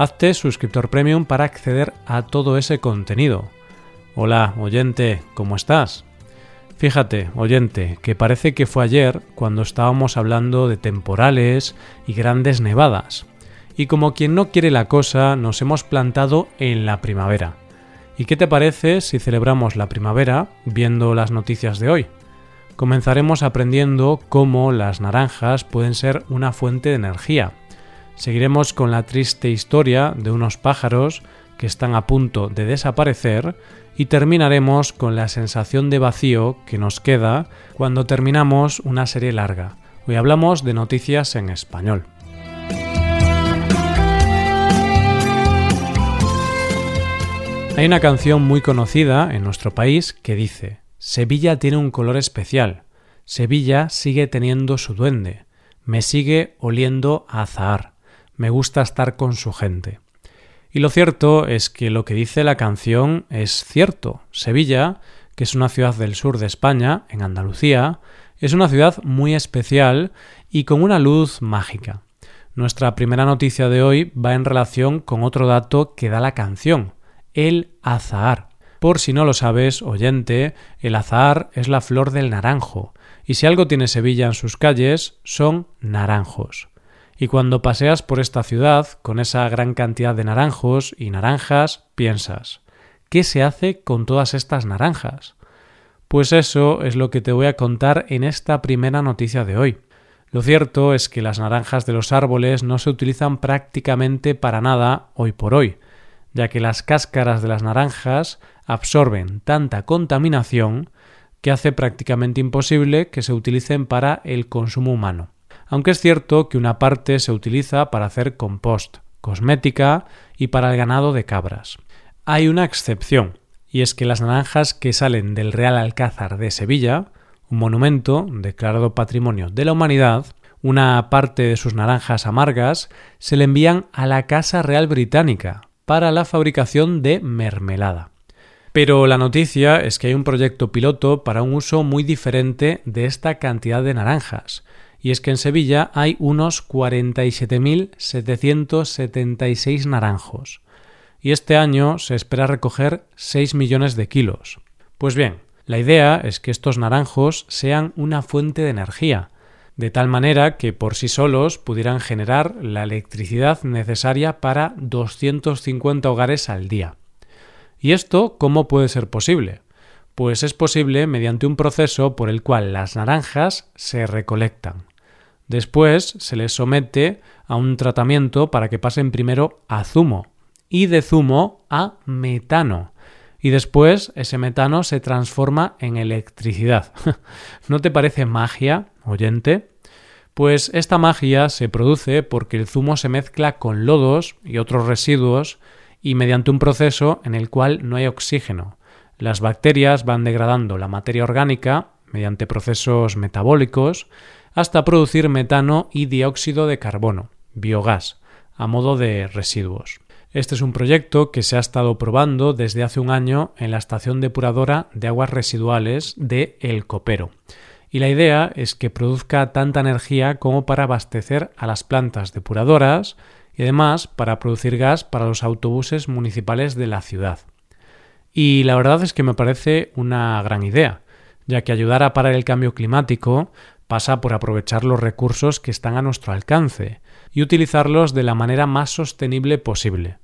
Hazte suscriptor premium para acceder a todo ese contenido. Hola, oyente, ¿cómo estás? Fíjate, oyente, que parece que fue ayer cuando estábamos hablando de temporales y grandes nevadas. Y como quien no quiere la cosa, nos hemos plantado en la primavera. ¿Y qué te parece si celebramos la primavera viendo las noticias de hoy? Comenzaremos aprendiendo cómo las naranjas pueden ser una fuente de energía Seguiremos con la triste historia de unos pájaros que están a punto de desaparecer y terminaremos con la sensación de vacío que nos queda cuando terminamos una serie larga. Hoy hablamos de noticias en español. Hay una canción muy conocida en nuestro país que dice Sevilla tiene un color especial. Sevilla sigue teniendo su duende. Me sigue oliendo a azahar me gusta estar con su gente. Y lo cierto es que lo que dice la canción es cierto. Sevilla, que es una ciudad del sur de España, en Andalucía, es una ciudad muy especial y con una luz mágica. Nuestra primera noticia de hoy va en relación con otro dato que da la canción, el azahar. Por si no lo sabes, oyente, el azahar es la flor del naranjo, y si algo tiene Sevilla en sus calles, son naranjos. Y cuando paseas por esta ciudad, con esa gran cantidad de naranjos y naranjas, piensas, ¿qué se hace con todas estas naranjas? Pues eso es lo que te voy a contar en esta primera noticia de hoy. Lo cierto es que las naranjas de los árboles no se utilizan prácticamente para nada hoy por hoy, ya que las cáscaras de las naranjas absorben tanta contaminación que hace prácticamente imposible que se utilicen para el consumo humano aunque es cierto que una parte se utiliza para hacer compost, cosmética y para el ganado de cabras. Hay una excepción, y es que las naranjas que salen del Real Alcázar de Sevilla, un monumento declarado Patrimonio de la Humanidad, una parte de sus naranjas amargas se le envían a la Casa Real Británica para la fabricación de mermelada. Pero la noticia es que hay un proyecto piloto para un uso muy diferente de esta cantidad de naranjas, y es que en Sevilla hay unos 47.776 naranjos, y este año se espera recoger 6 millones de kilos. Pues bien, la idea es que estos naranjos sean una fuente de energía, de tal manera que por sí solos pudieran generar la electricidad necesaria para 250 hogares al día. ¿Y esto cómo puede ser posible? Pues es posible mediante un proceso por el cual las naranjas se recolectan. Después se les somete a un tratamiento para que pasen primero a zumo y de zumo a metano. Y después ese metano se transforma en electricidad. ¿No te parece magia, oyente? Pues esta magia se produce porque el zumo se mezcla con lodos y otros residuos y mediante un proceso en el cual no hay oxígeno. Las bacterias van degradando la materia orgánica mediante procesos metabólicos hasta producir metano y dióxido de carbono, biogás, a modo de residuos. Este es un proyecto que se ha estado probando desde hace un año en la estación depuradora de aguas residuales de El Copero. Y la idea es que produzca tanta energía como para abastecer a las plantas depuradoras y además para producir gas para los autobuses municipales de la ciudad. Y la verdad es que me parece una gran idea, ya que ayudar a parar el cambio climático pasa por aprovechar los recursos que están a nuestro alcance y utilizarlos de la manera más sostenible posible.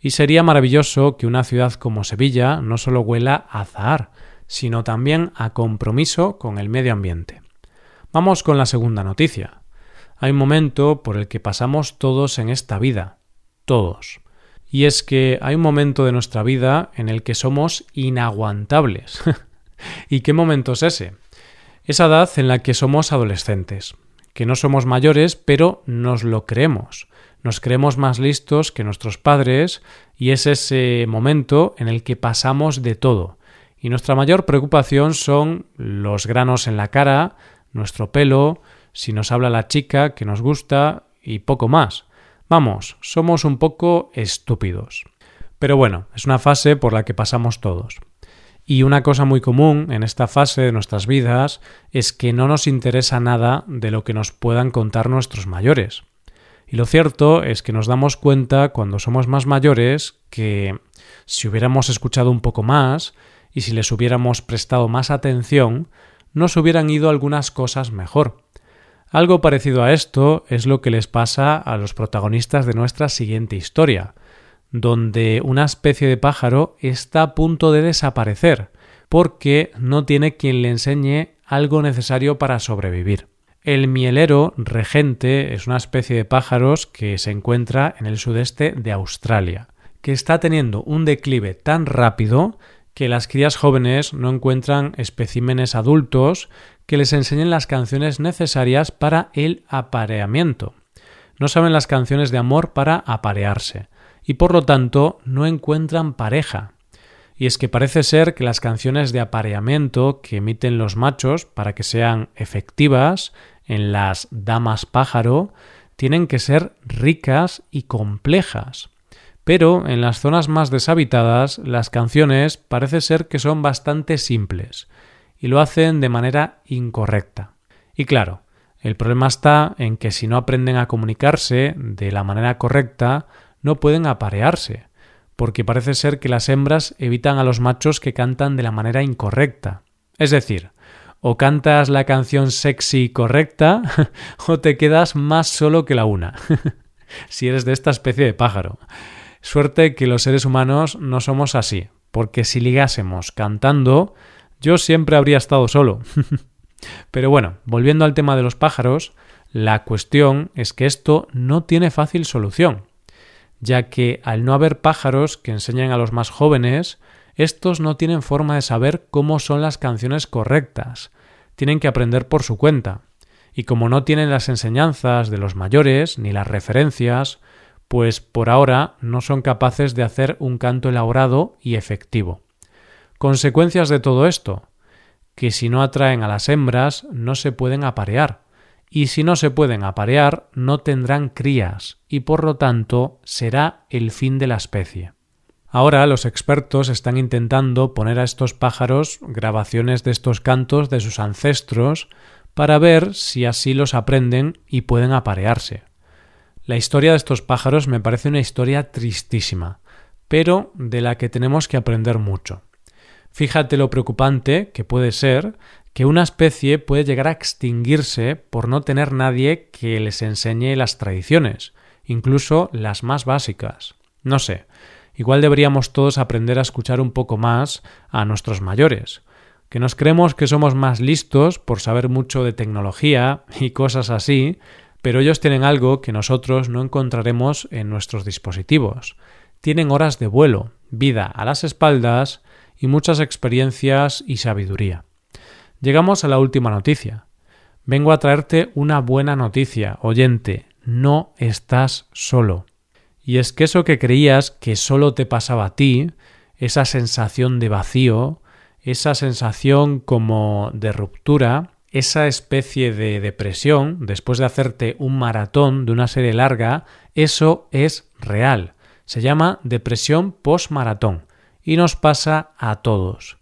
Y sería maravilloso que una ciudad como Sevilla no solo huela a azahar, sino también a compromiso con el medio ambiente. Vamos con la segunda noticia. Hay un momento por el que pasamos todos en esta vida, todos. Y es que hay un momento de nuestra vida en el que somos inaguantables. ¿Y qué momento es ese? Esa edad en la que somos adolescentes, que no somos mayores, pero nos lo creemos. Nos creemos más listos que nuestros padres y es ese momento en el que pasamos de todo. Y nuestra mayor preocupación son los granos en la cara, nuestro pelo, si nos habla la chica que nos gusta y poco más. Vamos, somos un poco estúpidos. Pero bueno, es una fase por la que pasamos todos. Y una cosa muy común en esta fase de nuestras vidas es que no nos interesa nada de lo que nos puedan contar nuestros mayores. Y lo cierto es que nos damos cuenta cuando somos más mayores que si hubiéramos escuchado un poco más y si les hubiéramos prestado más atención, nos hubieran ido algunas cosas mejor. Algo parecido a esto es lo que les pasa a los protagonistas de nuestra siguiente historia, donde una especie de pájaro está a punto de desaparecer, porque no tiene quien le enseñe algo necesario para sobrevivir. El mielero regente es una especie de pájaros que se encuentra en el sudeste de Australia, que está teniendo un declive tan rápido que las crías jóvenes no encuentran especímenes adultos que les enseñen las canciones necesarias para el apareamiento. No saben las canciones de amor para aparearse y por lo tanto no encuentran pareja. Y es que parece ser que las canciones de apareamiento que emiten los machos para que sean efectivas en las damas pájaro tienen que ser ricas y complejas. Pero en las zonas más deshabitadas las canciones parece ser que son bastante simples y lo hacen de manera incorrecta. Y claro, el problema está en que si no aprenden a comunicarse de la manera correcta, no pueden aparearse, porque parece ser que las hembras evitan a los machos que cantan de la manera incorrecta. Es decir, o cantas la canción sexy correcta o te quedas más solo que la una, si eres de esta especie de pájaro. Suerte que los seres humanos no somos así, porque si ligásemos cantando, yo siempre habría estado solo. Pero bueno, volviendo al tema de los pájaros, la cuestión es que esto no tiene fácil solución, ya que al no haber pájaros que enseñen a los más jóvenes, estos no tienen forma de saber cómo son las canciones correctas, tienen que aprender por su cuenta. Y como no tienen las enseñanzas de los mayores ni las referencias, pues por ahora no son capaces de hacer un canto elaborado y efectivo. Consecuencias de todo esto, que si no atraen a las hembras no se pueden aparear, y si no se pueden aparear no tendrán crías, y por lo tanto será el fin de la especie. Ahora los expertos están intentando poner a estos pájaros grabaciones de estos cantos de sus ancestros para ver si así los aprenden y pueden aparearse. La historia de estos pájaros me parece una historia tristísima, pero de la que tenemos que aprender mucho. Fíjate lo preocupante que puede ser que una especie puede llegar a extinguirse por no tener nadie que les enseñe las tradiciones, incluso las más básicas. No sé, igual deberíamos todos aprender a escuchar un poco más a nuestros mayores, que nos creemos que somos más listos por saber mucho de tecnología y cosas así, pero ellos tienen algo que nosotros no encontraremos en nuestros dispositivos. Tienen horas de vuelo, vida a las espaldas y muchas experiencias y sabiduría. Llegamos a la última noticia. Vengo a traerte una buena noticia, oyente, no estás solo. Y es que eso que creías que solo te pasaba a ti, esa sensación de vacío, esa sensación como de ruptura, esa especie de depresión después de hacerte un maratón de una serie larga, eso es real. Se llama depresión post-maratón y nos pasa a todos.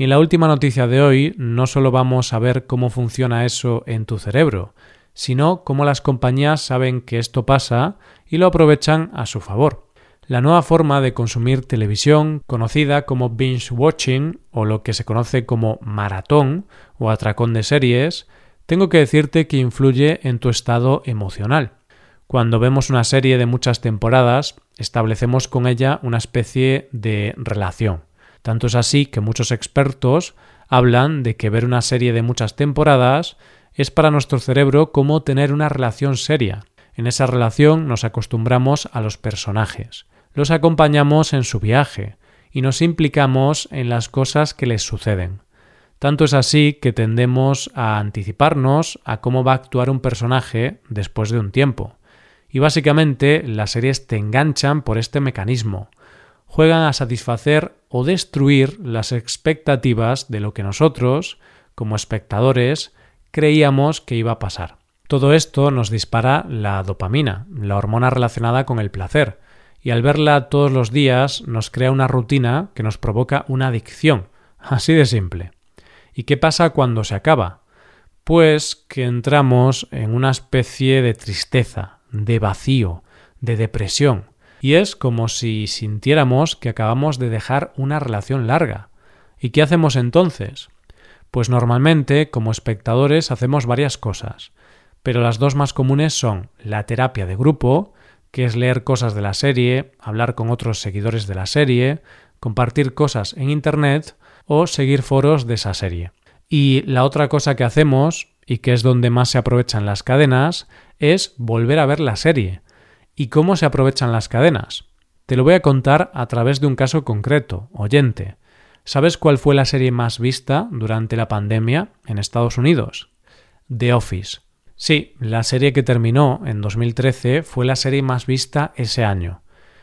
Y en la última noticia de hoy no solo vamos a ver cómo funciona eso en tu cerebro, sino cómo las compañías saben que esto pasa y lo aprovechan a su favor. La nueva forma de consumir televisión, conocida como binge watching o lo que se conoce como maratón o atracón de series, tengo que decirte que influye en tu estado emocional. Cuando vemos una serie de muchas temporadas, establecemos con ella una especie de relación. Tanto es así que muchos expertos hablan de que ver una serie de muchas temporadas es para nuestro cerebro como tener una relación seria. En esa relación nos acostumbramos a los personajes, los acompañamos en su viaje y nos implicamos en las cosas que les suceden. Tanto es así que tendemos a anticiparnos a cómo va a actuar un personaje después de un tiempo. Y básicamente las series te enganchan por este mecanismo. Juegan a satisfacer o destruir las expectativas de lo que nosotros, como espectadores, creíamos que iba a pasar. Todo esto nos dispara la dopamina, la hormona relacionada con el placer, y al verla todos los días nos crea una rutina que nos provoca una adicción, así de simple. ¿Y qué pasa cuando se acaba? Pues que entramos en una especie de tristeza, de vacío, de depresión, y es como si sintiéramos que acabamos de dejar una relación larga. ¿Y qué hacemos entonces? Pues normalmente, como espectadores, hacemos varias cosas pero las dos más comunes son la terapia de grupo, que es leer cosas de la serie, hablar con otros seguidores de la serie, compartir cosas en Internet o seguir foros de esa serie. Y la otra cosa que hacemos, y que es donde más se aprovechan las cadenas, es volver a ver la serie. ¿Y cómo se aprovechan las cadenas? Te lo voy a contar a través de un caso concreto, oyente. ¿Sabes cuál fue la serie más vista durante la pandemia en Estados Unidos? The Office. Sí, la serie que terminó en 2013 fue la serie más vista ese año.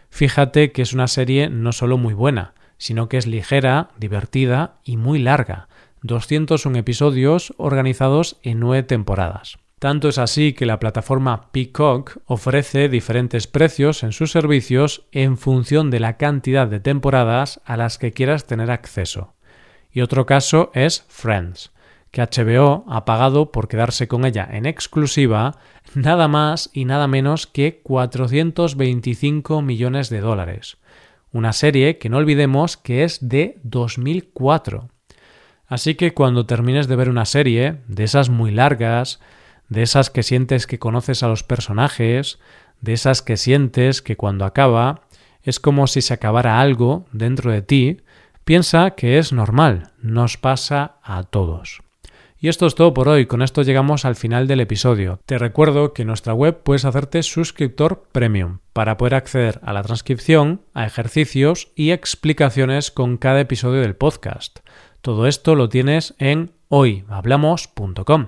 Fíjate que es una serie no solo muy buena, sino que es ligera, divertida y muy larga, 201 episodios organizados en nueve temporadas. Tanto es así que la plataforma Peacock ofrece diferentes precios en sus servicios en función de la cantidad de temporadas a las que quieras tener acceso. Y otro caso es Friends que HBO ha pagado por quedarse con ella en exclusiva nada más y nada menos que 425 millones de dólares. Una serie que no olvidemos que es de 2004. Así que cuando termines de ver una serie, de esas muy largas, de esas que sientes que conoces a los personajes, de esas que sientes que cuando acaba es como si se acabara algo dentro de ti, piensa que es normal, nos pasa a todos. Y esto es todo por hoy, con esto llegamos al final del episodio. Te recuerdo que en nuestra web puedes hacerte suscriptor premium para poder acceder a la transcripción, a ejercicios y explicaciones con cada episodio del podcast. Todo esto lo tienes en hoyhablamos.com.